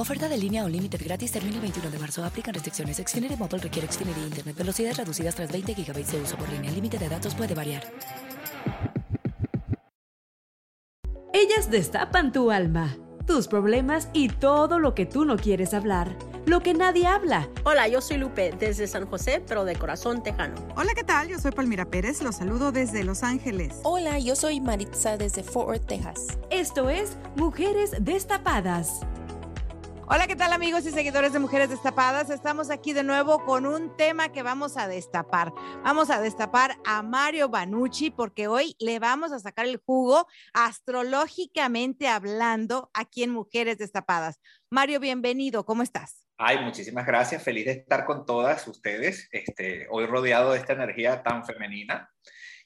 Oferta de línea o límite gratis termina el 21 de marzo. Aplican restricciones. Xfinity Mobile requiere Xfinity Internet. Velocidades reducidas tras 20 GB de uso por línea. El límite de datos puede variar. Ellas destapan tu alma, tus problemas y todo lo que tú no quieres hablar, lo que nadie habla. Hola, yo soy Lupe desde San José, pero de corazón tejano. Hola, ¿qué tal? Yo soy Palmira Pérez, los saludo desde Los Ángeles. Hola, yo soy Maritza desde Fort Worth, Texas. Esto es Mujeres Destapadas. Hola, ¿qué tal amigos y seguidores de Mujeres Destapadas? Estamos aquí de nuevo con un tema que vamos a destapar. Vamos a destapar a Mario Banucci porque hoy le vamos a sacar el jugo astrológicamente hablando aquí en Mujeres Destapadas. Mario, bienvenido, ¿cómo estás? Ay, muchísimas gracias, feliz de estar con todas ustedes, este, hoy rodeado de esta energía tan femenina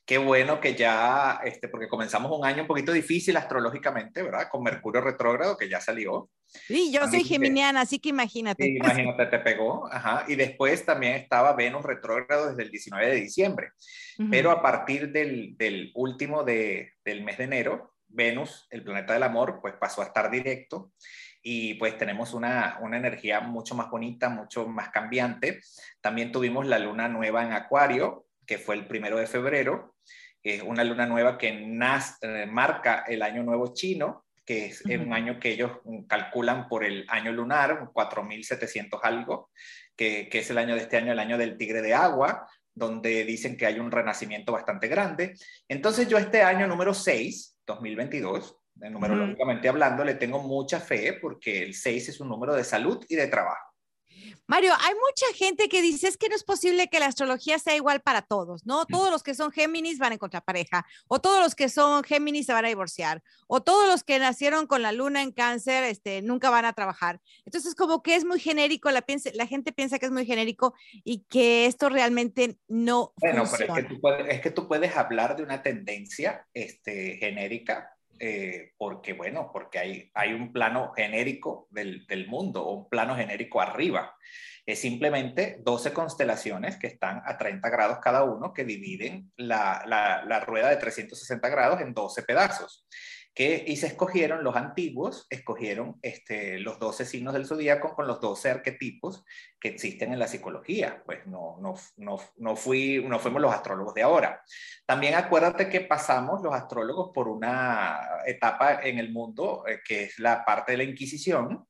qué bueno que ya, este, porque comenzamos un año un poquito difícil astrológicamente, ¿verdad? Con Mercurio retrógrado, que ya salió. Sí, yo soy geminiana, así que imagínate. Sí, imagínate, te pegó. Ajá. Y después también estaba Venus retrógrado desde el 19 de diciembre. Pero a partir del, del último de, del mes de enero, Venus, el planeta del amor, pues pasó a estar directo y pues tenemos una, una, energía mucho más bonita, mucho más cambiante. También tuvimos la luna nueva en Acuario, que fue el primero de febrero, que es una luna nueva que eh, marca el año nuevo chino, que es un año que ellos calculan por el año lunar, 4.700 algo, que, que es el año de este año, el año del tigre de agua, donde dicen que hay un renacimiento bastante grande. Entonces yo este año número 6, 2022, numerológicamente hablando, le tengo mucha fe porque el 6 es un número de salud y de trabajo. Mario, hay mucha gente que dice es que no es posible que la astrología sea igual para todos, ¿no? Todos los que son Géminis van a encontrar pareja, o todos los que son Géminis se van a divorciar, o todos los que nacieron con la luna en cáncer, este, nunca van a trabajar. Entonces, como que es muy genérico, la, la gente piensa que es muy genérico y que esto realmente no bueno, pero es que, tú puedes, es que tú puedes hablar de una tendencia este, genérica eh, porque, bueno, porque hay, hay un plano genérico del, del mundo, un plano genérico arriba. Es simplemente 12 constelaciones que están a 30 grados cada uno, que dividen la, la, la rueda de 360 grados en 12 pedazos que, y se escogieron los antiguos, escogieron este, los 12 signos del zodíaco con los 12 arquetipos que existen en la psicología. Pues no, no, no, no, fui, no fuimos los astrólogos de ahora. También acuérdate que pasamos los astrólogos por una etapa en el mundo eh, que es la parte de la Inquisición,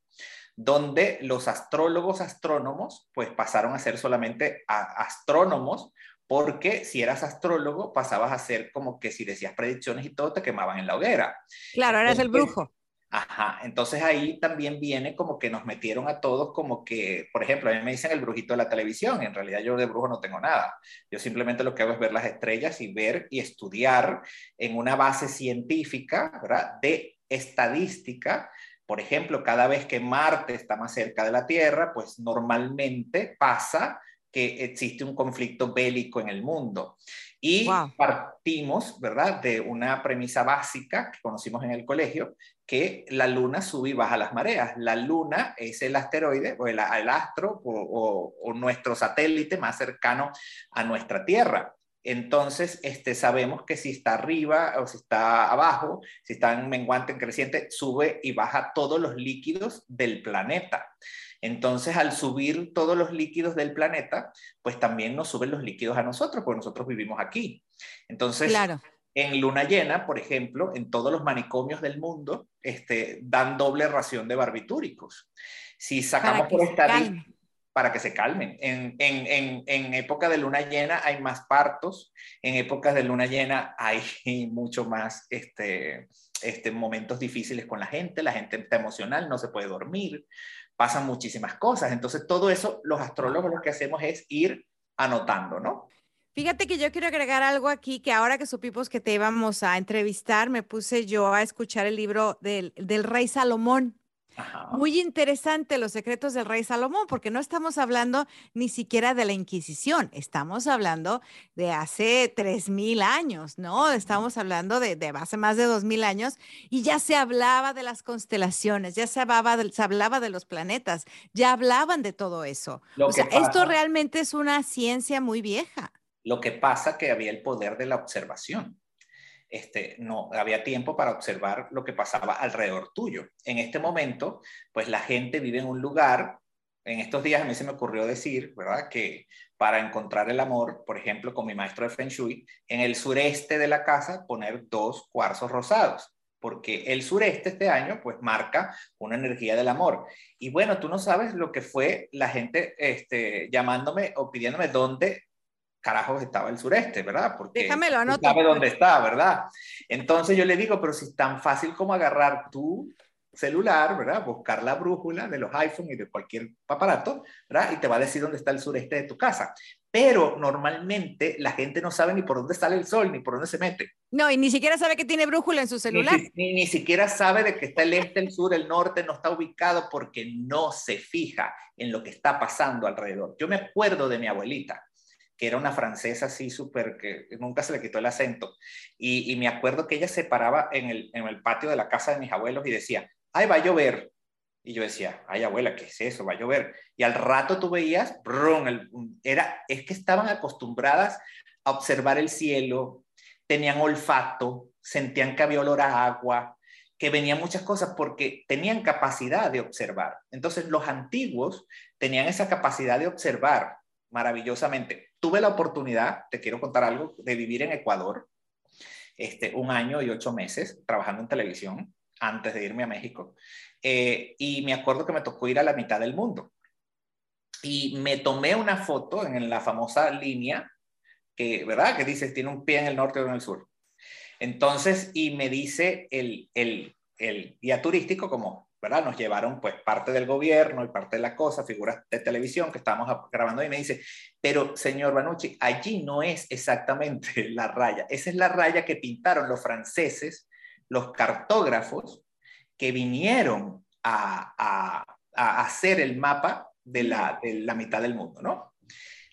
donde los astrólogos astrónomos pues pasaron a ser solamente astrónomos porque si eras astrólogo pasabas a ser como que si decías predicciones y todo te quemaban en la hoguera. Claro, eras el brujo. Ajá, entonces ahí también viene como que nos metieron a todos como que, por ejemplo, a mí me dicen el brujito de la televisión, en realidad yo de brujo no tengo nada, yo simplemente lo que hago es ver las estrellas y ver y estudiar en una base científica, ¿verdad? De estadística, por ejemplo, cada vez que Marte está más cerca de la Tierra, pues normalmente pasa que existe un conflicto bélico en el mundo. Y partimos, ¿verdad?, de una premisa básica que conocimos en el colegio, que la luna sube y baja las mareas. La luna es el asteroide o el, astro o, o, nuestro satélite más cercano a nuestra Tierra. Entonces, este, sabemos que si está arriba o si está abajo, si está en menguante, en creciente, sube y baja todos los líquidos del planeta. Entonces, al subir todos los líquidos del planeta, pues también nos suben los líquidos a nosotros, porque nosotros vivimos aquí. Entonces, en luna llena, por ejemplo, en todos los manicomios del mundo, este, dan doble ración de barbitúricos. Si sacamos por estadística, para que se calmen. En, en, en, en, época de luna llena hay más partos, en épocas de luna llena hay mucho más este, este, momentos difíciles con la gente, la gente está emocional, no se puede dormir, pasan muchísimas cosas. Entonces, todo eso, los astrólogos lo que hacemos es ir anotando, ¿no? Fíjate que yo quiero agregar algo aquí, que ahora que supimos que te íbamos a entrevistar, me puse yo a escuchar el libro del, del rey Salomón. Muy interesante los secretos del rey Salomón, porque no estamos hablando ni siquiera de la Inquisición, estamos hablando de hace tres mil años, ¿no? Estamos hablando de, de, hace más de dos mil años y ya se hablaba de las constelaciones, ya se hablaba, de, se hablaba de los planetas, ya hablaban de todo eso. o sea, esto realmente es una ciencia muy vieja. Lo que pasa que había el poder de la observación. Este, no había tiempo para observar lo que pasaba alrededor tuyo. En este momento, pues la gente vive en un lugar, en estos días a mí se me ocurrió decir, ¿verdad? Que para encontrar el amor, por ejemplo, con mi maestro de Feng Shui, en el sureste de la casa poner dos cuarzos rosados porque el sureste este año pues marca una energía del amor. Y bueno, tú no sabes lo que fue la gente este, llamándome o pidiéndome dónde carajos estaba el sureste, ¿verdad? Porque Déjamelo, anoto. sabe dónde está, ¿verdad? Entonces yo le digo, pero si es tan fácil como agarrar tu celular, ¿verdad? Buscar la brújula de los iPhone y de cualquier aparato, ¿verdad? Y te va a decir dónde está el sureste de tu casa. Pero normalmente la gente no sabe ni por dónde sale el sol, ni por dónde se mete. No, y ni siquiera sabe que tiene brújula en su celular. Ni, ni, ni siquiera sabe de que está el este, el sur, el norte, no está ubicado porque no se fija en lo que está pasando alrededor. Yo me acuerdo de mi abuelita que era una francesa así súper, que nunca se le quitó el acento. Y, me acuerdo que ella se paraba en el, patio de la casa de mis abuelos y decía, ay, va a llover. Y yo decía, ay, abuela, ¿qué es eso? Va a llover. Y al rato tú veías, era, es que estaban acostumbradas a observar el cielo, tenían olfato, sentían que había olor a agua, que venían muchas cosas porque tenían capacidad de observar. Entonces los antiguos tenían esa capacidad de observar maravillosamente. Tuve la oportunidad, te quiero contar algo, de vivir en Ecuador este, un año y ocho meses trabajando en televisión antes de irme a México. Eh, y me acuerdo que me tocó ir a la mitad del mundo. Y me tomé una foto en la famosa línea que, ¿verdad? Que dice, tiene un pie en el norte o en el sur. Entonces, y me dice el, el, el guía turístico como, ¿verdad? Nos llevaron pues parte del gobierno y parte de la cosa, figuras de televisión que estábamos grabando y me dice, pero señor Banucci, allí no es exactamente la raya, esa es la raya que pintaron los franceses, los cartógrafos que vinieron a, a, a hacer el mapa de la, de la mitad del mundo, ¿no?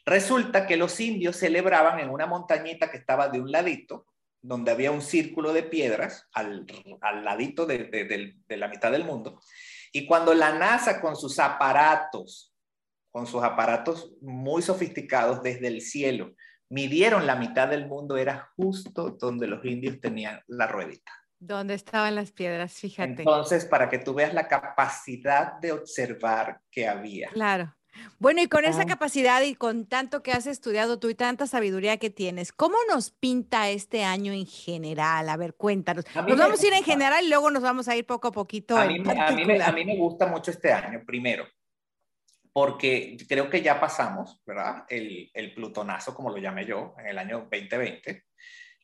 Resulta que los indios celebraban en una montañita que estaba de un ladito, donde había un círculo de piedras al, al ladito de, de, de, la mitad del mundo. Y cuando la NASA con sus aparatos, con sus aparatos muy sofisticados desde el cielo, midieron la mitad del mundo, era justo donde los indios tenían la ruedita. ¿Dónde estaban las piedras? Fíjate. Entonces, para que tú veas la capacidad de observar que había. Claro. Bueno, y con esa capacidad y con tanto que has estudiado tú y tanta sabiduría que tienes, ¿cómo nos pinta este año en general? A ver, cuéntanos. Nos vamos a ir en general y luego nos vamos a ir poco a poquito. A mí, a mí, me, a mí me gusta mucho este año, primero, porque creo que ya pasamos, ¿verdad? El, el plutonazo, como lo llamé yo, en el año 2020,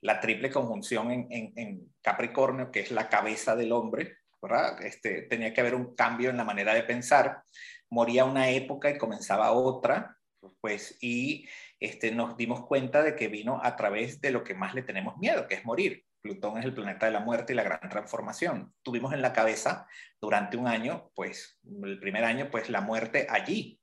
la triple conjunción en, en, en Capricornio, que es la cabeza del hombre, ¿verdad? Este, tenía que haber un cambio en la manera de pensar moría una época y comenzaba otra, pues, y este, nos dimos cuenta de que vino a través de lo que más le tenemos miedo, que es morir. Plutón es el planeta de la muerte y la gran transformación. Tuvimos en la cabeza durante un año, pues, el primer año, pues, la muerte allí,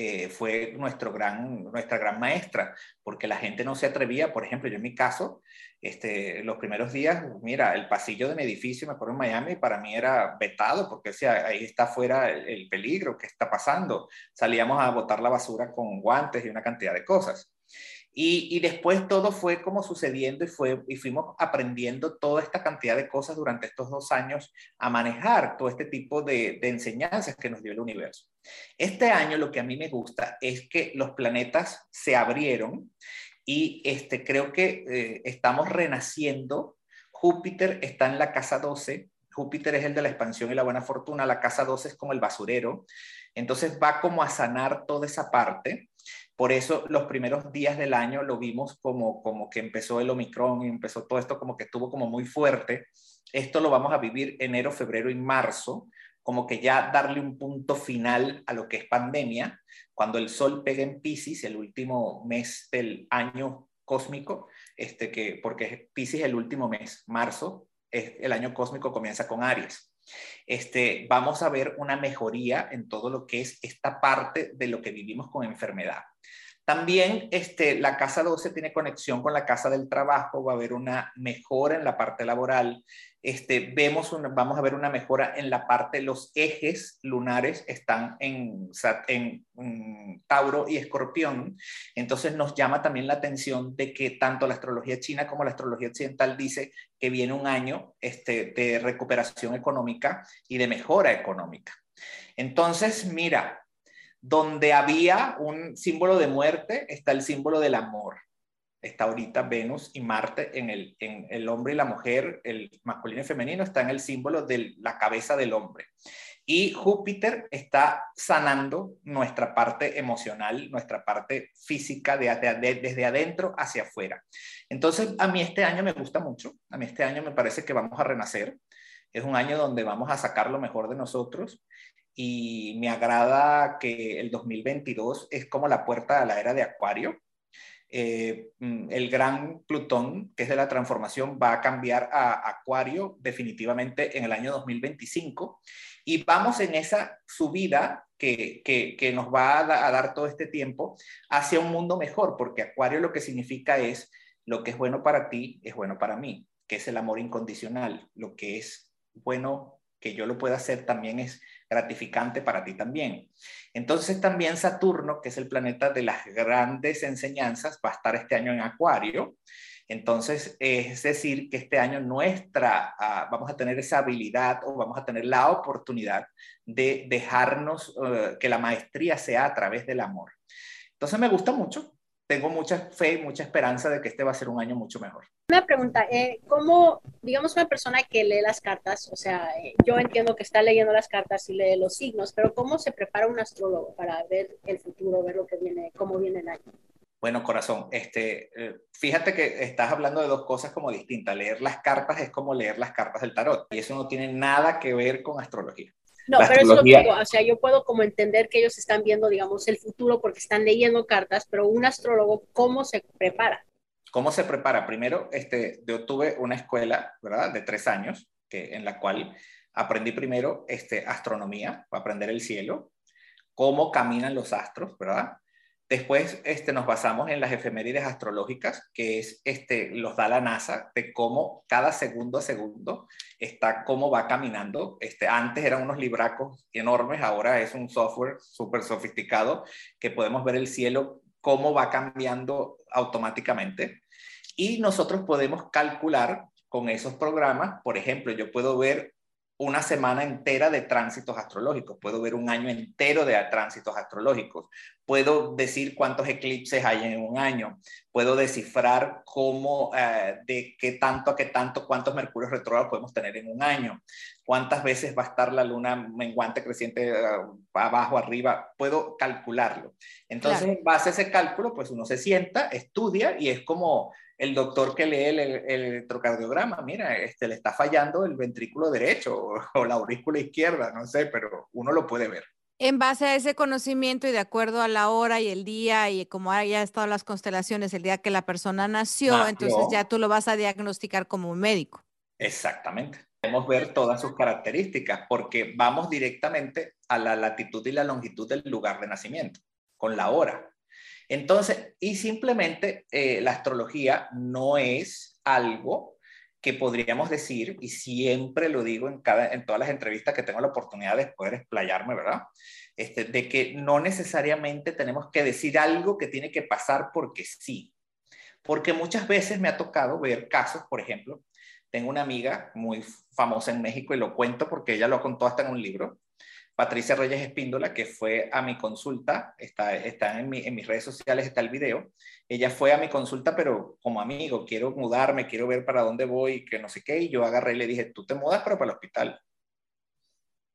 eh, fue nuestro gran, nuestra gran maestra, porque la gente no se atrevía, por ejemplo, yo en mi caso, este, los primeros días, mira, el pasillo de mi edificio, me acuerdo en Miami, para mí era vetado, porque decía, ahí está fuera el, el peligro, ¿qué está pasando? Salíamos a botar la basura con guantes y una cantidad de cosas. Y, después todo fue como sucediendo y, fue, y fuimos aprendiendo toda esta cantidad de cosas durante estos dos años a manejar todo este tipo de, enseñanzas que nos dio el universo. Este año lo que a mí me gusta es que los planetas se abrieron y este, creo que eh, estamos renaciendo. Júpiter está en la casa 12, Júpiter es el de la expansión y la buena fortuna, la casa 12 es como el basurero, entonces va como a sanar toda esa parte. Por eso los primeros días del año lo vimos como, como que empezó el Omicron y empezó todo esto como que estuvo como muy fuerte. Esto lo vamos a vivir enero, febrero y marzo, como que ya darle un punto final a lo que es pandemia, cuando el sol pega en Pisces, el último mes del año cósmico, este que, porque Pisces es el último mes, marzo, es, el año cósmico comienza con Aries. Este, vamos a ver una mejoría en todo lo que es esta parte de lo que vivimos con enfermedad. También este, la casa 12 tiene conexión con la casa del trabajo, va a haber una mejora en la parte laboral. Este, vemos vamos a ver una mejora en la parte, los ejes lunares están en, en, Tauro y Escorpión. Entonces nos llama también la atención de que tanto la astrología china como la astrología occidental dice que viene un año este, de recuperación económica y de mejora económica. Entonces, mira, donde había un símbolo de muerte, está el símbolo del amor. Está ahorita Venus y Marte en el, en el hombre y la mujer, el masculino y femenino, está en el símbolo de la cabeza del hombre. Y Júpiter está sanando nuestra parte emocional, nuestra parte física de, desde adentro hacia afuera. Entonces, a mí este año me gusta mucho, a mí este año me parece que vamos a renacer. Es un año donde vamos a sacar lo mejor de nosotros y me agrada que el 2022 es como la puerta a la era de Acuario. Eh, mm, el gran Plutón, que es de la transformación, va a cambiar a Acuario definitivamente en el año 2025 y vamos en esa subida que, que, nos va a, a, dar todo este tiempo hacia un mundo mejor, porque Acuario lo que significa es lo que es bueno para ti es bueno para mí, que es el amor incondicional, lo que es bueno que yo lo pueda hacer también es gratificante para ti también. Entonces también Saturno, que es el planeta de las grandes enseñanzas, va a estar este año en Acuario. Entonces, es decir, que este año nuestra, ah, vamos a tener esa habilidad o vamos a tener la oportunidad de dejarnos eh, que la maestría sea a través del amor. Entonces, me gusta mucho, tengo mucha fe y mucha esperanza de que este va a ser un año mucho mejor. Una pregunta, eh, ¿cómo, digamos, una persona que lee las cartas, o sea, eh, yo entiendo que está leyendo las cartas y lee los signos, pero ¿cómo se prepara un astrólogo para ver el futuro, ver lo que viene, cómo viene el año? Bueno, corazón, este, eh, fíjate que estás hablando de dos cosas como distintas. Leer las cartas es como leer las cartas del tarot y eso no tiene nada que ver con astrología. No, pero eso lo digo, o sea, yo puedo como entender que ellos están viendo, digamos, el futuro porque están leyendo cartas, pero un astrólogo, ¿cómo se prepara? ¿Cómo se prepara? Primero, este, yo tuve una escuela, ¿verdad? De tres años, que, en la cual aprendí primero este, astronomía, para aprender el cielo, cómo caminan los astros, ¿verdad? Después este, nos basamos en las efemérides astrológicas, que es, este, los da la NASA, de cómo cada segundo a segundo está, cómo va caminando. Este, antes eran unos libracos enormes, ahora es un software súper sofisticado que podemos ver el cielo, cómo va cambiando automáticamente. Y nosotros podemos calcular con esos programas, por ejemplo, yo puedo ver una semana entera de tránsitos astrológicos, puedo ver un año entero de tránsitos astrológicos, puedo decir cuántos eclipses hay en un año, puedo descifrar cómo, eh, de qué tanto a qué tanto, cuántos mercurios retrógrados podemos tener en un año, cuántas veces va a estar la luna menguante, creciente, eh, abajo, arriba, puedo calcularlo. Entonces, en base a ese cálculo, pues uno se sienta, estudia y es como el doctor que lee el, electrocardiograma, mira, este, le está fallando el ventrículo derecho o, la aurícula izquierda, no sé, pero uno lo puede ver. En base a ese conocimiento y de acuerdo a la hora y el día y como haya estado las constelaciones el día que la persona nació, entonces ya tú lo vas a diagnosticar como un médico. Exactamente. Podemos ver todas sus características porque vamos directamente a la latitud y la longitud del lugar de nacimiento, con la hora. Entonces, y simplemente eh, la astrología no es algo que podríamos decir, y siempre lo digo en, todas las entrevistas que tengo la oportunidad de poder explayarme, ¿verdad? Este, de que no necesariamente tenemos que decir algo que tiene que pasar porque sí. Porque muchas veces me ha tocado ver casos, por ejemplo, tengo una amiga muy famosa en México y lo cuento porque ella lo contó hasta en un libro, Patricia Reyes Espíndola, que fue a mi consulta, está, está en, en mis redes sociales, está el video, ella fue a mi consulta, pero como amigo, quiero mudarme, quiero ver para dónde voy, que no sé qué, y yo agarré y le dije, tú te mudas, pero para el hospital.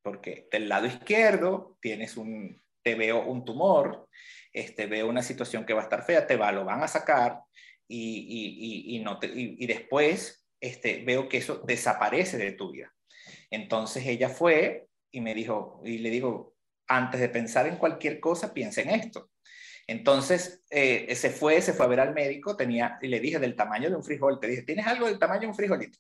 Porque del lado izquierdo tienes un, te veo un tumor, este, veo una situación que va a estar fea, te va, lo van a sacar y, y, y no y, después este, veo que eso desaparece de tu vida. Entonces ella fue y me dijo, y le digo, antes de pensar en cualquier cosa, piensa en esto. Entonces eh, se fue, se fue a ver al médico, tenía, y le dije del tamaño de un frijol, te dije, ¿tienes algo del tamaño de un frijolito?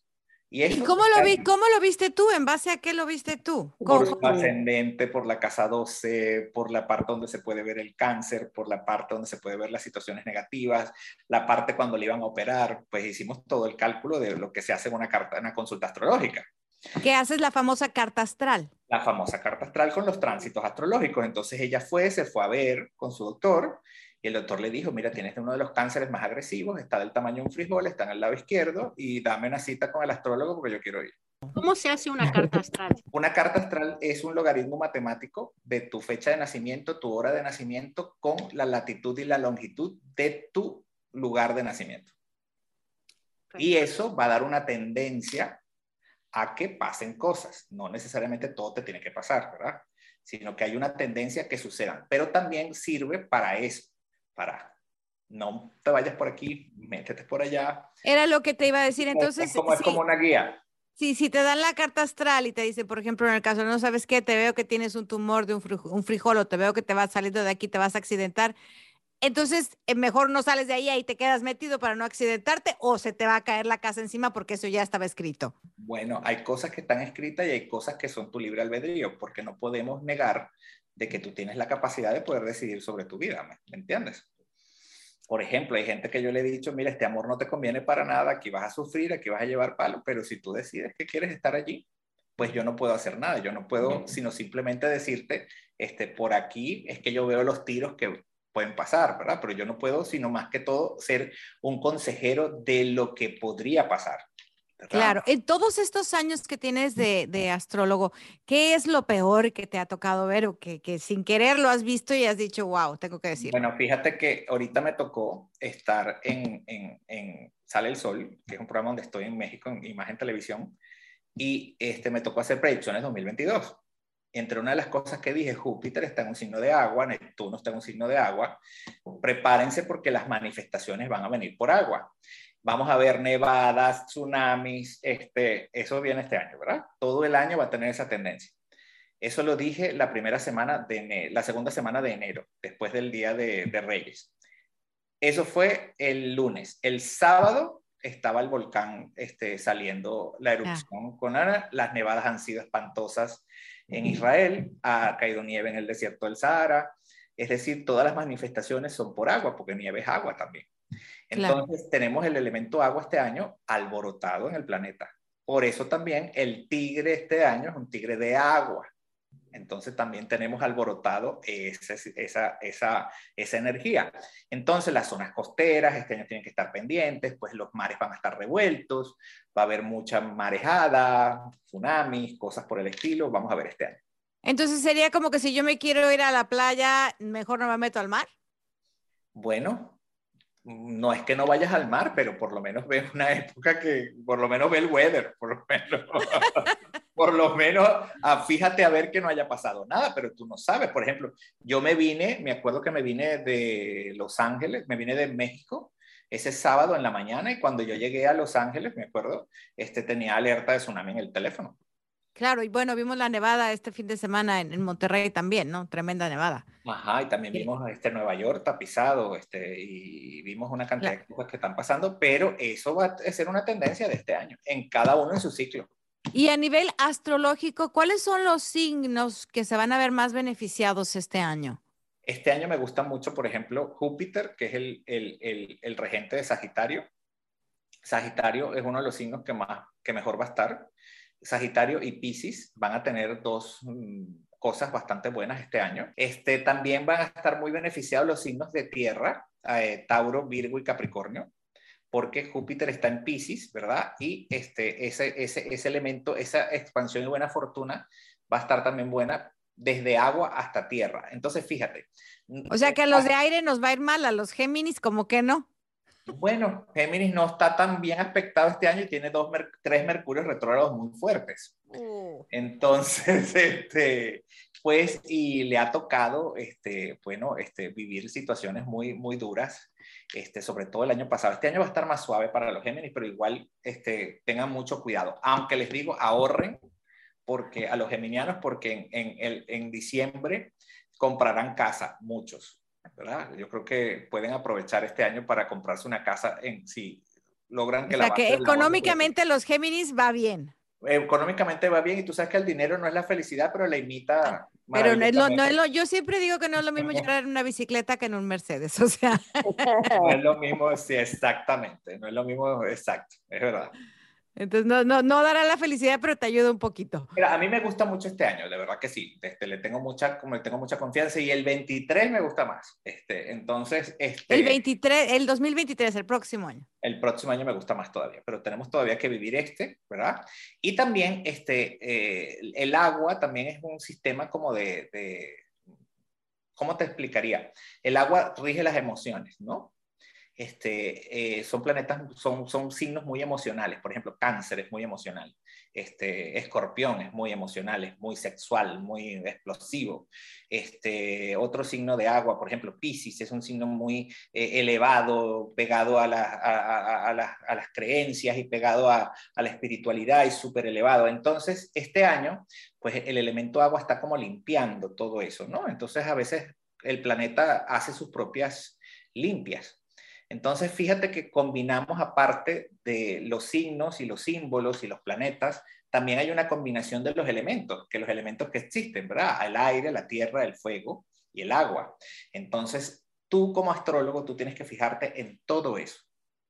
¿Y, cómo, lo vi, cómo lo viste tú? ¿En base a qué lo viste tú? Por su ascendente, por la casa 12, por la parte donde se puede ver el cáncer, por la parte donde se puede ver las situaciones negativas, la parte cuando le iban a operar, pues hicimos todo el cálculo de lo que se hace en una, carta, en una consulta astrológica. ¿Qué haces la famosa carta astral? La famosa carta astral con los tránsitos astrológicos. Entonces ella fue, se fue a ver con su doctor y el doctor le dijo, mira, tienes uno de los cánceres más agresivos, está del tamaño de un frijol, está en el lado izquierdo y dame una cita con el astrólogo porque yo quiero ir. ¿Cómo se hace una carta astral? una carta astral es un logaritmo matemático de tu fecha de nacimiento, tu hora de nacimiento, con la latitud y la longitud de tu lugar de nacimiento. Y eso va a dar una tendencia a que pasen cosas. No necesariamente todo te tiene que pasar, ¿verdad? Sino que hay una tendencia que sucedan. Pero también sirve para eso para no te vayas por aquí, métete por allá. Era lo que te iba a decir, entonces. Es como, es como una guía. Sí, si te dan la carta astral y te dice, por ejemplo, en el caso, no sabes qué, te veo que tienes un tumor de un frijol o te veo que te vas saliendo de aquí, te vas a accidentar. Entonces, eh, mejor no sales de ahí y te quedas metido para no accidentarte o se te va a caer la casa encima porque eso ya estaba escrito. Bueno, hay cosas que están escritas y hay cosas que son tu libre albedrío, porque no podemos negar de que tú tienes la capacidad de poder decidir sobre tu vida, ¿me entiendes? Por ejemplo, hay gente que yo le he dicho, mira, este amor no te conviene para nada, aquí vas a sufrir, aquí vas a llevar palo, pero si tú decides que quieres estar allí, pues yo no puedo hacer nada, yo no puedo, sino simplemente decirte, este, por aquí es que yo veo los tiros que pueden pasar, ¿verdad? Pero yo no puedo, sino más que todo, ser un consejero de lo que podría pasar. Claro, en todos estos años que tienes de, astrólogo, ¿qué es lo peor que te ha tocado ver o que, sin querer lo has visto y has dicho, wow, tengo que decir? Bueno, fíjate que ahorita me tocó estar en, en, Sale el Sol, que es un programa donde estoy en México, en Imagen Televisión, y este, me tocó hacer predicciones 2022. Entre una de las cosas que dije, Júpiter está en un signo de agua, Neptuno está en un signo de agua, prepárense porque las manifestaciones van a venir por agua vamos a ver nevadas, tsunamis, este, eso viene este año, ¿verdad? Todo el año va a tener esa tendencia. Eso lo dije la primera semana de enero, la segunda semana de enero, después del Día de, Reyes. Eso fue el lunes. El sábado estaba el volcán este, saliendo la erupción con Ana. Las nevadas han sido espantosas en Israel, ha caído nieve en el desierto del Sahara. Es decir, todas las manifestaciones son por agua, porque nieve es agua también. Entonces tenemos el elemento agua este año alborotado en el planeta. Por eso también el tigre este año es un tigre de agua. Entonces también tenemos alborotado esa, esa, esa, esa, energía. Entonces las zonas costeras este año tienen que estar pendientes, pues los mares van a estar revueltos, va a haber mucha marejada, tsunamis, cosas por el estilo. Vamos a ver este año. Entonces sería como que si yo me quiero ir a la playa, mejor no me meto al mar. Bueno, no es que no vayas al mar, pero por lo menos ve una época que, por lo menos ve el weather, por lo menos, por lo menos ah, fíjate a ver que no haya pasado nada, pero tú no sabes. Por ejemplo, yo me vine, me acuerdo que me vine de Los Ángeles, me vine de México ese sábado en la mañana y cuando yo llegué a Los Ángeles, me acuerdo, este tenía alerta de tsunami en el teléfono. Claro, y bueno, vimos la nevada este fin de semana en, Monterrey también, ¿no? Tremenda nevada. Ajá, y también vimos este Nueva York tapizado, este, y vimos una cantidad de cosas que están pasando, pero eso va a ser una tendencia de este año, en cada uno en su ciclo. Y a nivel astrológico, ¿cuáles son los signos que se van a ver más beneficiados este año? Este año me gusta mucho, por ejemplo, Júpiter, que es el, el, el, el regente de Sagitario. Sagitario es uno de los signos que, más, que mejor va a estar. Sagitario y Pisces van a tener dos mm, cosas bastante buenas este año. Este, también van a estar muy beneficiados los signos de tierra, eh, Tauro, Virgo y Capricornio, porque Júpiter está en Pisces, ¿verdad? Y este, ese, ese, ese elemento, esa expansión y buena fortuna va a estar también buena desde agua hasta tierra. Entonces, fíjate. O sea que a los de aire nos va a ir mal, a los Géminis como que no. Bueno, Géminis no está tan bien aspectado este año y tiene dos, tres Mercurios retrógrados muy fuertes. Uh. Entonces, este, pues, y le ha tocado, este, bueno, este, vivir situaciones muy, muy duras, este, sobre todo el año pasado. Este año va a estar más suave para los Géminis, pero igual este, tengan mucho cuidado. Aunque les digo, ahorren porque a los geminianos, porque en, en, en diciembre comprarán casa, muchos. Yo creo que pueden aprovechar este año para comprarse una casa en si logran que o sea, que económicamente los Géminis va bien. Económicamente va bien y tú sabes que el dinero no es la felicidad, pero la imita. Ah, pero no es, lo, no es lo, yo siempre digo que no es lo mismo llegar en una bicicleta que en un Mercedes, o sea. No es lo mismo, sí, exactamente, no es lo mismo, exacto, es verdad. Entonces, no, no, no dará la felicidad, pero te ayuda un poquito. Mira, a mí me gusta mucho este año, de verdad que sí. Este, le tengo mucha, como le tengo mucha confianza y el 23 me gusta más. Este, entonces, este, el 23, el 2023, el próximo año. El próximo año me gusta más todavía, pero tenemos todavía que vivir este, ¿verdad? Y también, este, eh, el agua también es un sistema como de, de, ¿cómo te explicaría? El agua rige las emociones, ¿no? Este, eh, son planetas, son, son signos muy emocionales. Por ejemplo, cáncer es muy emocional. Este, escorpión es muy emocional, es muy sexual, muy explosivo. Este, otro signo de agua, por ejemplo, Pisces, es un signo muy eh, elevado, pegado a, a, a, las creencias y pegado a, la espiritualidad y súper elevado. Entonces, este año, pues el elemento agua está como limpiando todo eso, ¿no? Entonces, a veces el planeta hace sus propias limpias. Entonces, fíjate que combinamos aparte de los signos y los símbolos y los planetas, también hay una combinación de los elementos, que los elementos que existen, ¿verdad? El aire, la tierra, el fuego y el agua. Entonces, tú como astrólogo, tú tienes que fijarte en todo eso.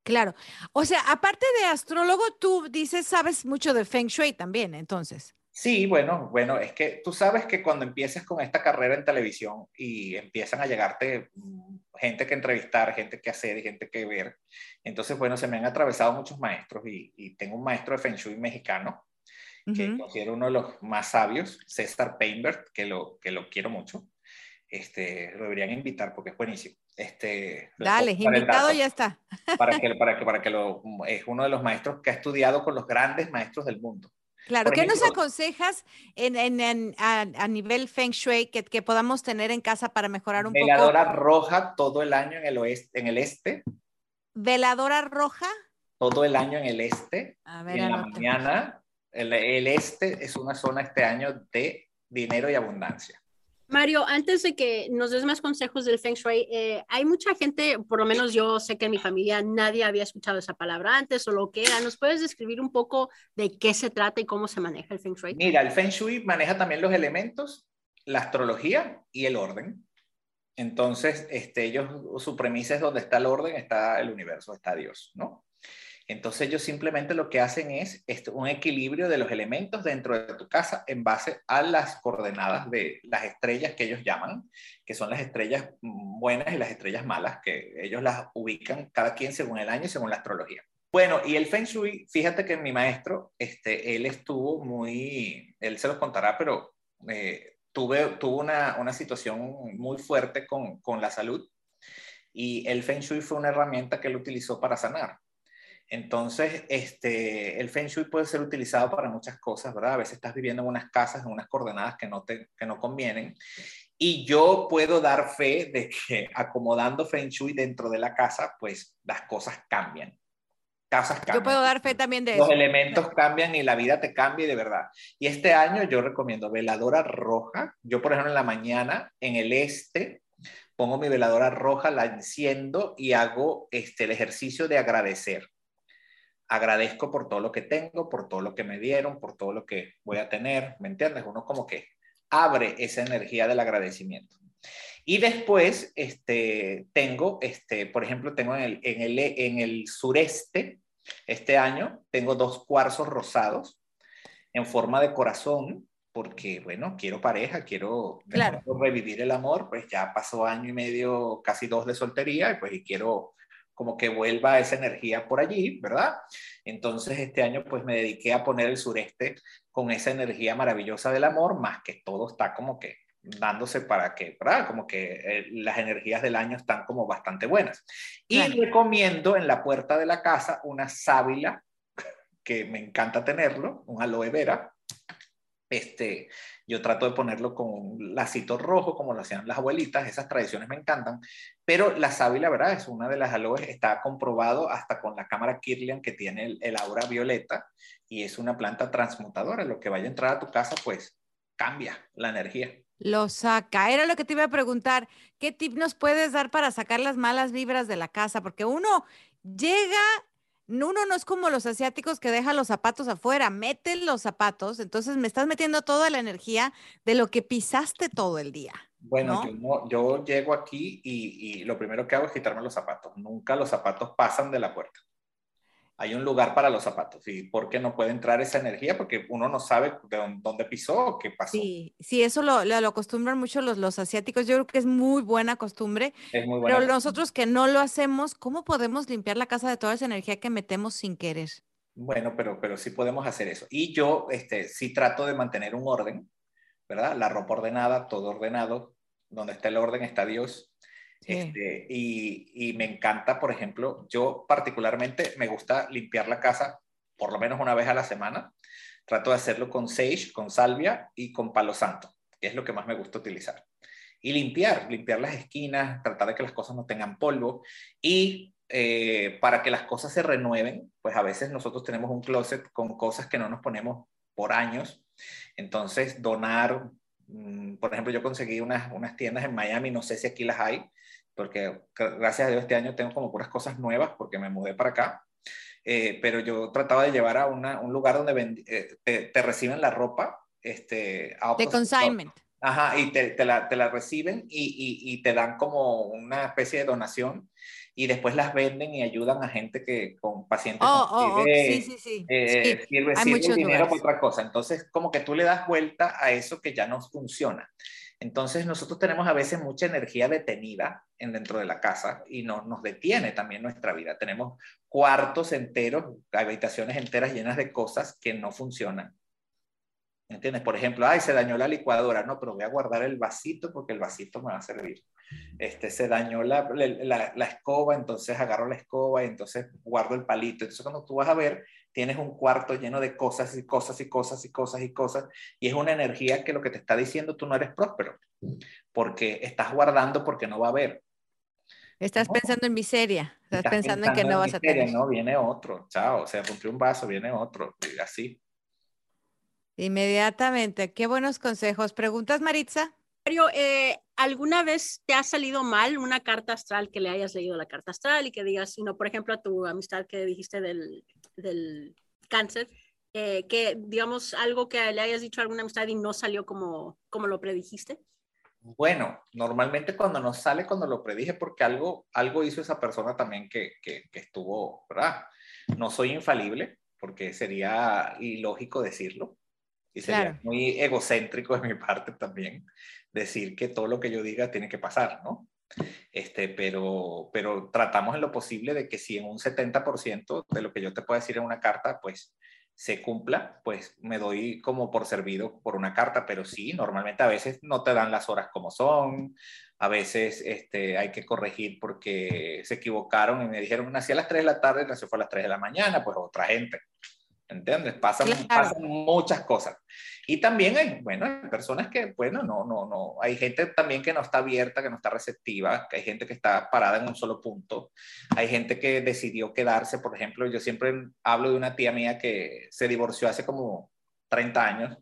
Claro. O sea, aparte de astrólogo, tú dices, sabes mucho de Feng Shui también, entonces. Sí, bueno, bueno, es que tú sabes que cuando empieces con esta carrera en televisión y empiezan a llegarte mm, gente que entrevistar, gente que hacer y gente que ver, entonces, bueno, se me han atravesado muchos maestros y, tengo un maestro de Feng Shui mexicano que considero uno de los más sabios, César Painbert, que lo, que lo quiero mucho. Este, lo deberían invitar porque es buenísimo. Este, Dale, invitado ya está. Para que, para que, para que lo, es uno de los maestros que ha estudiado con los grandes maestros del mundo. Claro, ¿qué nos aconsejas en, en, a, nivel Feng Shui que, que, podamos tener en casa para mejorar un poco? Veladora roja todo el año en el oeste, en el este. ¿Veladora roja? Todo el año en el este. A ver, y en la mañana, el, el este es una zona este año de dinero y abundancia. Mario, antes de que nos des más consejos del Feng Shui, eh, hay mucha gente, por lo menos yo sé que en mi familia nadie había escuchado esa palabra antes o lo que era. ¿Nos puedes describir un poco de qué se trata y cómo se maneja el Feng Shui? Mira, el Feng Shui maneja también los elementos, la astrología y el orden. Entonces, este, ellos, su premisa es donde está el orden, está el universo, está Dios, ¿no? Entonces ellos simplemente lo que hacen es un equilibrio de los elementos dentro de tu casa en base a las coordenadas de las estrellas que ellos llaman, que son las estrellas buenas y las estrellas malas, que ellos las ubican cada quien según el año y según la astrología. Bueno, y el Feng Shui, fíjate que mi maestro, este, él estuvo muy, él se los contará, pero eh, tuve, tuvo una, una, situación muy fuerte con, con la salud y el Feng Shui fue una herramienta que él utilizó para sanar. Entonces, este, el Feng Shui puede ser utilizado para muchas cosas, ¿verdad? A veces estás viviendo en unas casas, en unas coordenadas que no, te, que no convienen. Y yo puedo dar fe de que acomodando Feng Shui dentro de la casa, pues las cosas cambian. Casas cambian. Yo puedo dar fe también de Los elementos cambian y la vida te cambia de verdad. Y este año yo recomiendo veladora roja. Yo, por ejemplo, en la mañana, en el este, pongo mi veladora roja, la enciendo y hago este, el ejercicio de agradecer agradezco por todo lo que tengo, por todo lo que me dieron, por todo lo que voy a tener, ¿me entiendes? Uno como que abre esa energía del agradecimiento. Y después, este, tengo, este, por ejemplo, tengo en el, en el, en el sureste, este año, tengo dos cuarzos rosados en forma de corazón, porque, bueno, quiero pareja, quiero revivir el amor, pues ya pasó año y medio, casi dos de soltería, y pues y quiero como que vuelva esa energía por allí, ¿verdad? Entonces este año pues me dediqué a poner el sureste con esa energía maravillosa del amor, más que todo está como que dándose para que, ¿verdad? Como que eh, las energías del año están como bastante buenas. Y recomiendo en la puerta de la casa una sábila, que me encanta tenerlo, un aloe vera, este, yo trato de ponerlo con un lacito rojo, como lo hacían las abuelitas, esas tradiciones me encantan, pero la sábila, ¿verdad? Es una de las aloes, está comprobado hasta con la cámara Kirlian que tiene el, aura violeta y es una planta transmutadora. Lo que vaya a entrar a tu casa, pues cambia la energía. Lo saca. Era lo que te iba a preguntar. ¿Qué tip nos puedes dar para sacar las malas vibras de la casa? Porque uno llega uno no es como los asiáticos que dejan los zapatos afuera, meten los zapatos, entonces me estás metiendo toda la energía de lo que pisaste todo el día. Bueno, Yo, yo, llego aquí y, y, lo primero que hago es quitarme los zapatos. Nunca los zapatos pasan de la puerta hay un lugar para los zapatos. ¿Y por qué no puede entrar esa energía? Porque uno no sabe de dónde pisó o qué pasó. Sí, sí, eso lo, lo, acostumbran mucho los, los asiáticos. Yo creo que es muy buena costumbre. Es muy buena. Pero nosotros que no lo hacemos, ¿cómo podemos limpiar la casa de toda esa energía que metemos sin querer? Bueno, pero, pero sí podemos hacer eso. Y yo este, sí trato de mantener un orden, ¿verdad? La ropa ordenada, todo ordenado. Donde está el orden está Dios. Este, y, me encanta, por ejemplo, yo particularmente me gusta limpiar la casa por lo menos una vez a la semana. Trato de hacerlo con sage, con salvia y con palo santo, que es lo que más me gusta utilizar. Y limpiar, limpiar las esquinas, tratar de que las cosas no tengan polvo. Y eh, para que las cosas se renueven, pues a veces nosotros tenemos un closet con cosas que no nos ponemos por años. Entonces, donar, mm, por ejemplo, yo conseguí unas, unas tiendas en Miami, no sé si aquí las hay, porque gracias a Dios este año tengo como puras cosas nuevas porque me mudé para acá. Eh, pero yo trataba de llevar a un lugar donde eh, te, reciben la ropa. Este, de consignment. Ajá, y te, te, la, te la, reciben y, y, y, te dan como una especie de donación y después las venden y ayudan a gente que con pacientes oh, oh, oh sí, sí, sí. Eh, sirve, sirve dinero para otra cosa. Entonces, como que tú le das vuelta a eso que ya no funciona. Entonces nosotros tenemos a veces mucha energía detenida en dentro de la casa y no, nos detiene también nuestra vida. Tenemos cuartos enteros, habitaciones enteras llenas de cosas que no funcionan. ¿Entiendes? Por ejemplo, ay, se dañó la licuadora. No, pero voy a guardar el vasito porque el vasito me va a servir. Este, se dañó la, la, la escoba, entonces agarro la escoba y entonces guardo el palito. Entonces cuando tú vas a ver, tienes un cuarto lleno de cosas y cosas y cosas y cosas y cosas, y es una energía que lo que te está diciendo tú no eres próspero, porque estás guardando porque no va a haber. Estás pensando en miseria, estás, pensando, en que no vas a tener. No, viene otro, chao, o sea, rompió un vaso, viene otro, y así. Inmediatamente, qué buenos consejos. ¿Preguntas, Maritza? Eh, ¿alguna vez te ha salido mal una carta astral que le hayas leído la carta astral y que digas, no, por ejemplo, a tu amistad que dijiste del, del cáncer, eh, que digamos algo que le hayas dicho a alguna amistad y no salió como, como lo predijiste? Bueno, normalmente cuando no sale, cuando lo predije, porque algo, algo hizo esa persona también que, que, que estuvo, ¿verdad? No soy infalible, porque sería ilógico decirlo, y sería muy egocéntrico de mi parte también decir que todo lo que yo diga tiene que pasar, ¿no? Este, pero, pero tratamos en lo posible de que si en un 70% de lo que yo te puedo decir en una carta, pues se cumpla, pues me doy como por servido por una carta, pero sí, normalmente a veces no te dan las horas como son, a veces este, hay que corregir porque se equivocaron y me dijeron, nací a las 3 de la tarde, nació fue a las 3 de la mañana, pues otra gente. ¿entiendes? Pasan, pasan, muchas cosas. Y también hay, bueno, hay personas que, bueno, no, no, no, hay gente también que no está abierta, que no está receptiva, que hay gente que está parada en un solo punto, hay gente que decidió quedarse, por ejemplo, yo siempre hablo de una tía mía que se divorció hace como 30 años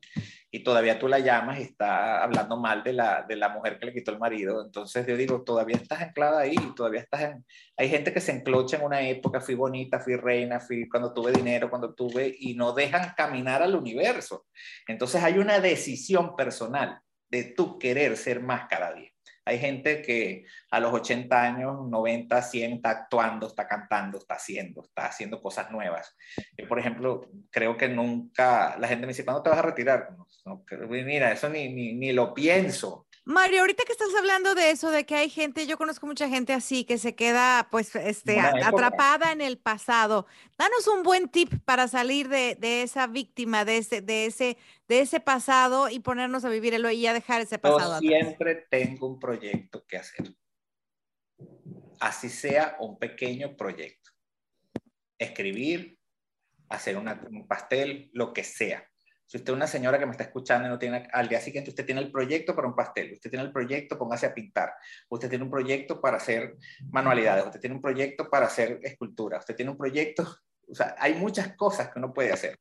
y todavía tú la llamas y está hablando mal de la, de la mujer que le quitó el marido. Entonces yo digo, todavía estás anclada ahí, todavía estás en... Hay gente que se enclocha en una época, fui bonita, fui reina, fui cuando tuve dinero, cuando tuve, y no dejan caminar al universo. Entonces hay una decisión personal de tú querer ser más cada día. Hay gente que a los 80 años, 90, 100 está actuando, está cantando, está haciendo, está haciendo cosas nuevas. Yo, por ejemplo, creo que nunca, la gente me dice, ¿cuándo te vas a retirar? No, mira, eso ni, ni, ni, lo pienso. Mario, ahorita que estás hablando de eso, de que hay gente, yo conozco mucha gente así que se queda pues este, atrapada en el pasado. Danos un buen tip para salir de, esa víctima, de ese, de, ese, de ese pasado y ponernos a vivir el hoy y a dejar ese pasado. Yo siempre tengo un proyecto que hacer. Así sea un pequeño proyecto. Escribir, hacer un pastel, lo que sea si usted es una señora que me está escuchando y no tiene, al día siguiente usted tiene el proyecto para un pastel, usted tiene el proyecto, póngase a pintar, usted tiene un proyecto para hacer manualidades, usted tiene un proyecto para hacer escultura, usted tiene un proyecto, o sea, hay muchas cosas que uno puede hacer.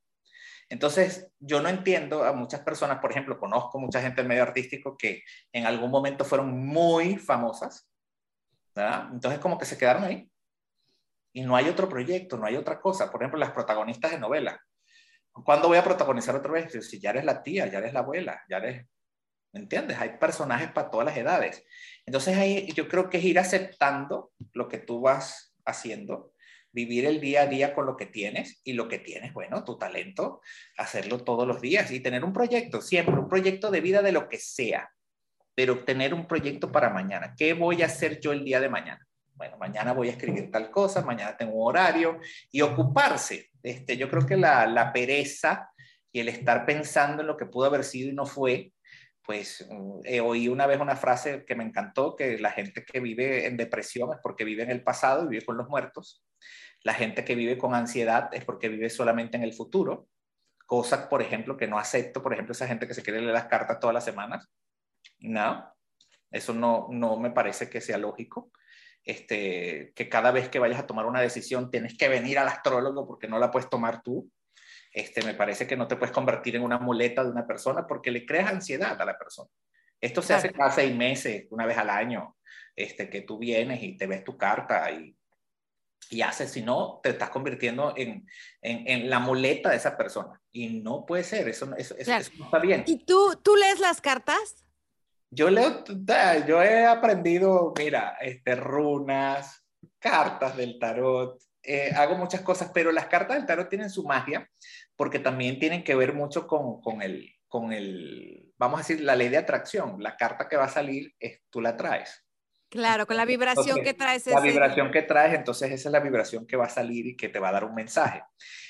Entonces, yo no entiendo a muchas personas, por ejemplo, conozco mucha gente del medio artístico que en algún momento fueron muy famosas, ¿verdad? Entonces, como que se quedaron ahí. Y no hay otro proyecto, no hay otra cosa. Por ejemplo, las protagonistas de novelas ¿Cuándo voy a protagonizar otra vez? Si ya eres la tía, ya eres la abuela, ya eres... ¿Me entiendes? Hay personajes para todas las edades. Entonces ahí yo creo que es ir aceptando lo que tú vas haciendo, vivir el día a día con lo que tienes y lo que tienes, bueno, tu talento, hacerlo todos los días y tener un proyecto, siempre un proyecto de vida de lo que sea, pero tener un proyecto para mañana. ¿Qué voy a hacer yo el día de mañana? Bueno, mañana voy a escribir tal cosa, mañana tengo un horario y ocuparse. Este, yo creo que la, la pereza y el estar pensando en lo que pudo haber sido y no fue, pues eh, oí una vez una frase que me encantó, que la gente que vive en depresión es porque vive en el pasado y vive con los muertos. La gente que vive con ansiedad es porque vive solamente en el futuro. Cosa, por ejemplo, que no acepto, por ejemplo, esa gente que se quiere leer las cartas todas las semanas. No, eso no, no me parece que sea lógico este, que cada vez que vayas a tomar una decisión tienes que venir al astrólogo porque no la puedes tomar tú. Este, me parece que no te puedes convertir en una muleta de una persona porque le creas ansiedad a la persona. Esto se hace cada seis meses, una vez al año, este, que tú vienes y te ves tu carta y, y haces, si no, te estás convirtiendo en, en, en, la muleta de esa persona. Y no puede ser, eso, eso, eso, eso no está bien. ¿Y tú, tú lees las cartas? Yo leo, yo he aprendido, mira, este, runas, cartas del tarot, eh, hago muchas cosas, pero las cartas del tarot tienen su magia porque también tienen que ver mucho con, con, el, con el, vamos a decir, la ley de atracción. La carta que va a salir, es, tú la traes. Claro, con la vibración que traes. La vibración que traes, entonces esa es la vibración que va a salir y que te va a dar un mensaje.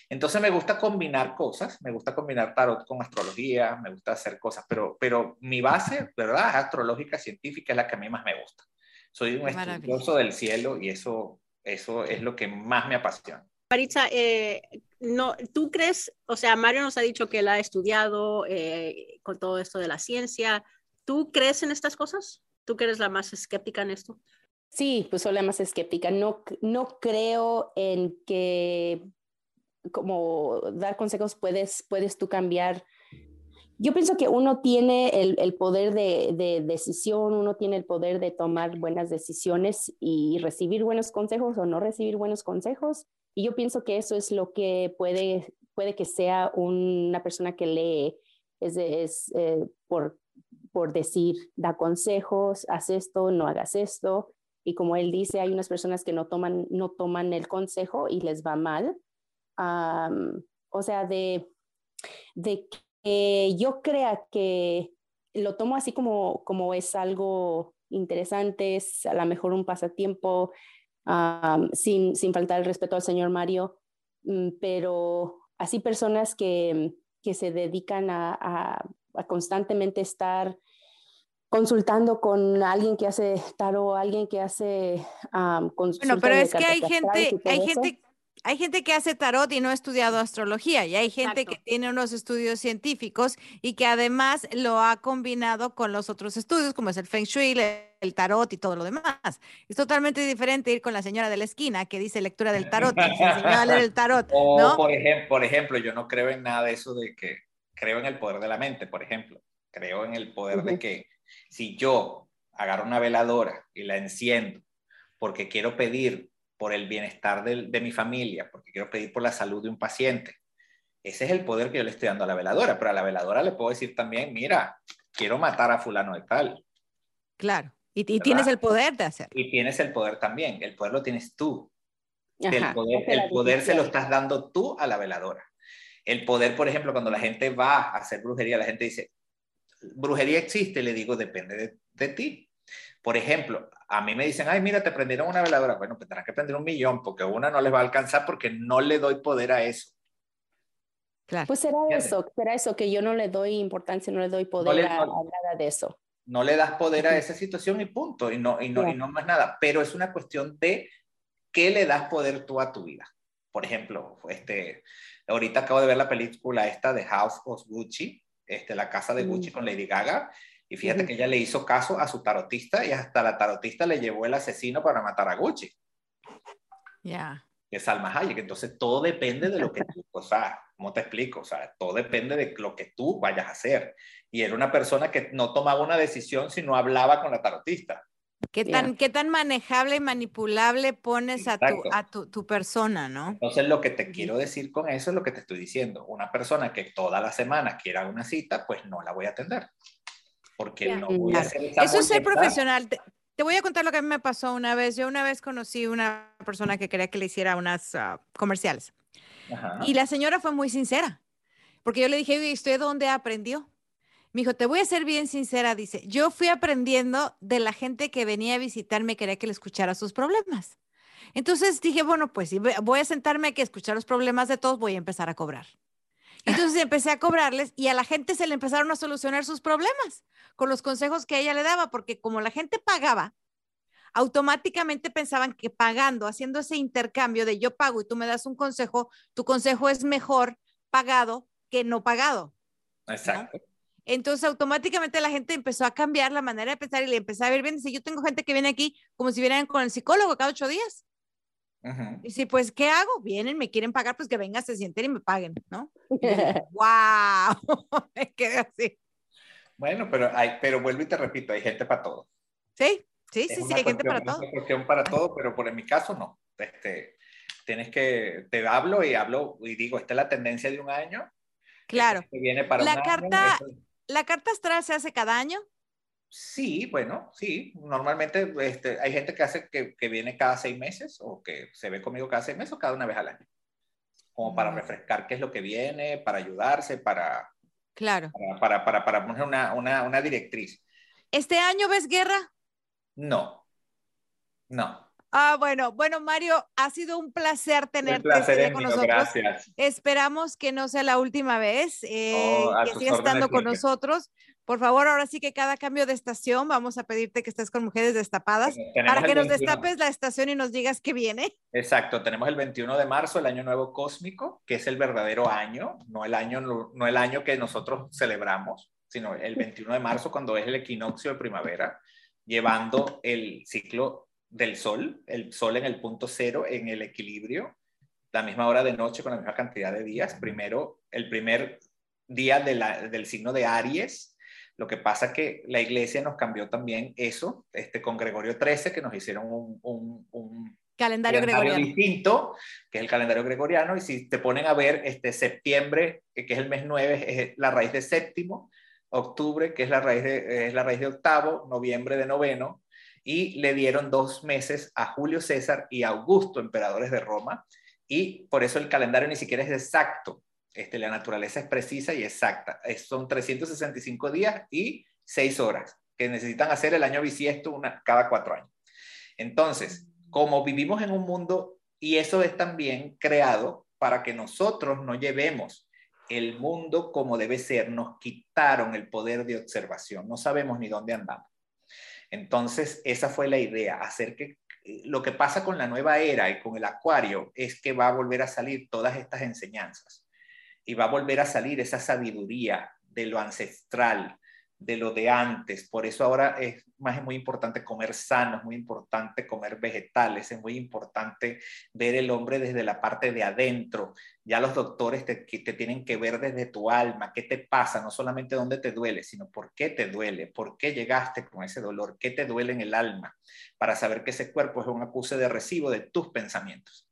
Entonces me gusta combinar cosas, me gusta combinar tarot con astrología, me gusta hacer cosas, pero, pero mi base, ¿verdad? Astrológica, científica, es la que a mí más me gusta. Soy un estudioso del cielo y eso, eso es lo que más me apasiona. Maritza, eh, no, ¿tú crees, o sea, Mario nos ha dicho que él ha estudiado eh, con todo esto de la ciencia, ¿tú crees en estas cosas? ¿Tú que eres la más escéptica en esto? Sí, pues soy la más escéptica. No, no creo en que como dar consejos puedes, puedes tú cambiar. Yo pienso que uno tiene el, el poder de, de, decisión, uno tiene el poder de tomar buenas decisiones y recibir buenos consejos o no recibir buenos consejos. Y yo pienso que eso es lo que puede, puede que sea una persona que lee, es, es eh, por, por decir, da consejos, haz esto, no hagas esto. Y como él dice, hay unas personas que no toman, no toman el consejo y les va mal o sea, de, de que yo crea que lo tomo así como, como es algo interesante, es a lo mejor un pasatiempo, sin, sin faltar el respeto al señor Mario, mm, pero así personas que, que se dedican a, a, constantemente estar consultando con alguien que hace tarot, alguien que hace um, Bueno, pero es que hay gente, hay gente hay gente que hace tarot y no ha estudiado astrología y hay gente que tiene unos estudios científicos y que además lo ha combinado con los otros estudios como es el Feng Shui, el tarot y todo lo demás. Es totalmente diferente ir con la señora de la esquina que dice lectura del tarot, que a leer el tarot. O, por, ejemplo, por ejemplo, yo no creo en nada de eso de que creo en el poder de la mente, por ejemplo. Creo en el poder de que si yo agarro una veladora y la enciendo porque quiero pedir por el bienestar de, de, mi familia, porque quiero pedir por la salud de un paciente. Ese es el poder que yo le estoy dando a la veladora, pero a la veladora le puedo decir también, mira, quiero matar a fulano de tal. Claro, y, tienes el poder de hacerlo. Y tienes el poder también, el poder lo tienes tú. el poder, el poder se lo estás dando tú a la veladora. El poder, por ejemplo, cuando la gente va a hacer brujería, la gente dice, brujería existe, le digo, depende de, de ti. Por ejemplo, a mí me dicen, ay, mira, te prendieron una veladora. Bueno, pues tendrán que prender un millón porque una no les va a alcanzar porque no le doy poder a eso. Claro. Pues será eso, será eso, que yo no le doy importancia, no le doy poder a, nada de eso. No le das poder a esa situación y punto, y no, y no, y no más nada. Pero es una cuestión de qué le das poder tú a tu vida. Por ejemplo, este, ahorita acabo de ver la película esta de House of Gucci, este, la casa de Gucci mm. con Lady Gaga, y fíjate que ella le hizo caso a su tarotista y hasta la tarotista le llevó el asesino para matar a Gucci. Ya. Que es Salma Hayek. Entonces todo depende de lo que tú, o sea, ¿cómo te explico? O sea, todo depende de lo que tú vayas a hacer. Y era una persona que no tomaba una decisión si no hablaba con la tarotista. ¿Qué tan, ¿Qué tan manejable y manipulable pones a, tu, a tu, tu, persona, no? Entonces, lo que te quiero decir con eso es lo que te estoy diciendo. Una persona que toda la semana quiera una cita, pues no la voy a atender porque no voy a hacer Eso es ser profesional. Te, voy a contar lo que a mí me pasó una vez. Yo una vez conocí una persona que quería que le hiciera unas ah, comerciales. Y la señora fue muy sincera, porque yo le dije, ¿y usted dónde aprendió? Me dijo, te voy a ser bien sincera, dice, yo fui aprendiendo de la gente que venía a visitarme, quería que le escuchara sus problemas. Entonces dije, bueno, pues si voy a sentarme aquí a escuchar los problemas de todos, voy a empezar a cobrar. Entonces empecé a cobrarles y a la gente se le empezaron a solucionar sus problemas con los consejos que ella le daba, porque como la gente pagaba, automáticamente pensaban que pagando, haciendo ese intercambio de yo pago y tú me das un consejo, tu consejo es mejor pagado que no pagado. Exacto. Entonces automáticamente la gente empezó a cambiar la manera de pensar y le empezó a ver bien. Dice, yo tengo gente que viene aquí como si vinieran con el psicólogo cada ocho días. Y si, pues, ¿qué hago? Vienen, me quieren pagar, pues que vengan, se sienten y me paguen, ¿no? ¡Wow! me quedé así. Bueno, pero, hay, pero vuelvo y te repito, hay gente para todo. Sí, sí, sí, sí, hay gente para todo. Es cuestión para todo, pero por en mi caso no. Este, tienes que, te hablo y hablo y digo, esta es la tendencia de un año. Claro. Que viene para la carta, ¿La carta astral se hace cada año? Sí, bueno, sí. Normalmente este, hay gente que hace que, que, viene cada seis meses o que se ve conmigo cada seis meses o cada una vez al año. Como para mm. refrescar qué es lo que viene, para ayudarse, para, claro. para, para, para, poner una, una, una directriz. ¿Este año ves guerra? No, no. Ah, bueno, bueno, Mario, ha sido un placer tenerte placer con nosotros. Gracias. Esperamos que no sea la última vez, eh, oh, que sigas estando con nosotros. Por favor, ahora sí que cada cambio de estación vamos a pedirte que estés con mujeres destapadas para que nos destapes la estación y nos digas qué viene. Exacto, tenemos el 21 de marzo, el año nuevo cósmico, que es el verdadero año, no el año, no el año que nosotros celebramos, sino el 21 de marzo cuando es el equinoccio de primavera, llevando el ciclo del sol, el sol en el punto cero, en el equilibrio, la misma hora de noche con la misma cantidad de días. Primero, el primer día del signo de Aries, lo que pasa que la iglesia nos cambió también eso, este, con Gregorio XIII, que nos hicieron un, calendario, gregoriano. distinto, que es el calendario gregoriano, y si te ponen a ver, este, septiembre, que es el mes 9, es la raíz de séptimo, octubre, que es la raíz de, es la raíz de octavo, noviembre de noveno, y le dieron dos meses a Julio César y Augusto, emperadores de Roma, y por eso el calendario ni siquiera es exacto, este, la naturaleza es precisa y exacta. son 365 días y 6 horas que necesitan hacer el año bisiesto cada cuatro años. Entonces, como vivimos en un mundo, y eso es también creado para que nosotros no llevemos el mundo como debe ser, nos quitaron el poder de observación, no sabemos ni dónde andamos. Entonces, esa fue la idea, hacer que eh, lo que pasa con la nueva era y con el acuario es que va a volver a salir todas estas enseñanzas y va a volver a salir esa sabiduría de lo ancestral, de lo de antes. Por eso ahora es más es muy importante comer sano, es muy importante comer vegetales, es muy importante ver el hombre desde la parte de adentro. Ya los doctores te, te tienen que ver desde tu alma, qué te pasa, no solamente dónde te duele, sino por qué te duele, por qué llegaste con ese dolor, qué te duele en el alma, para saber que ese cuerpo es un acuse de recibo de tus pensamientos.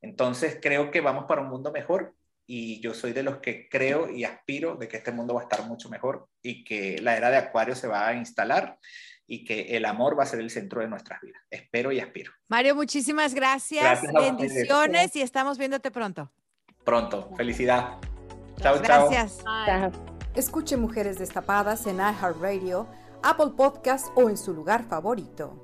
Entonces creo que vamos para un mundo mejor y yo soy de los que creo y aspiro de que este mundo va a estar mucho mejor y que la era de Acuario se va a instalar y que el amor va a ser el centro de nuestras vidas. Espero y aspiro. Mario, muchísimas gracias. Bendiciones y estamos viéndote pronto. Pronto. Felicidad. Chao, chao. Gracias. Escuche Mujeres Destapadas en iHeartRadio, Apple Podcast o en su lugar favorito.